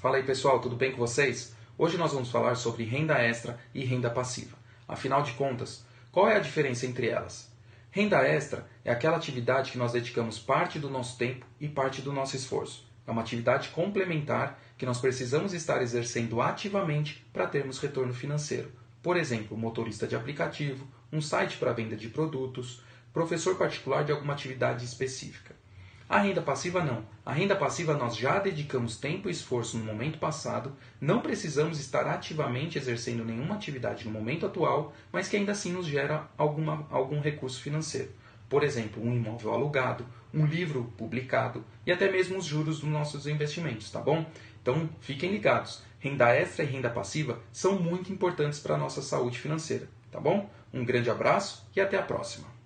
Fala aí pessoal, tudo bem com vocês? Hoje nós vamos falar sobre renda extra e renda passiva. Afinal de contas, qual é a diferença entre elas? Renda extra é aquela atividade que nós dedicamos parte do nosso tempo e parte do nosso esforço. É uma atividade complementar que nós precisamos estar exercendo ativamente para termos retorno financeiro. Por exemplo, motorista de aplicativo, um site para venda de produtos, professor particular de alguma atividade específica. A renda passiva não. A renda passiva nós já dedicamos tempo e esforço no momento passado, não precisamos estar ativamente exercendo nenhuma atividade no momento atual, mas que ainda assim nos gera alguma, algum recurso financeiro. Por exemplo, um imóvel alugado, um livro publicado e até mesmo os juros dos nossos investimentos, tá bom? Então fiquem ligados. Renda extra e renda passiva são muito importantes para a nossa saúde financeira, tá bom? Um grande abraço e até a próxima.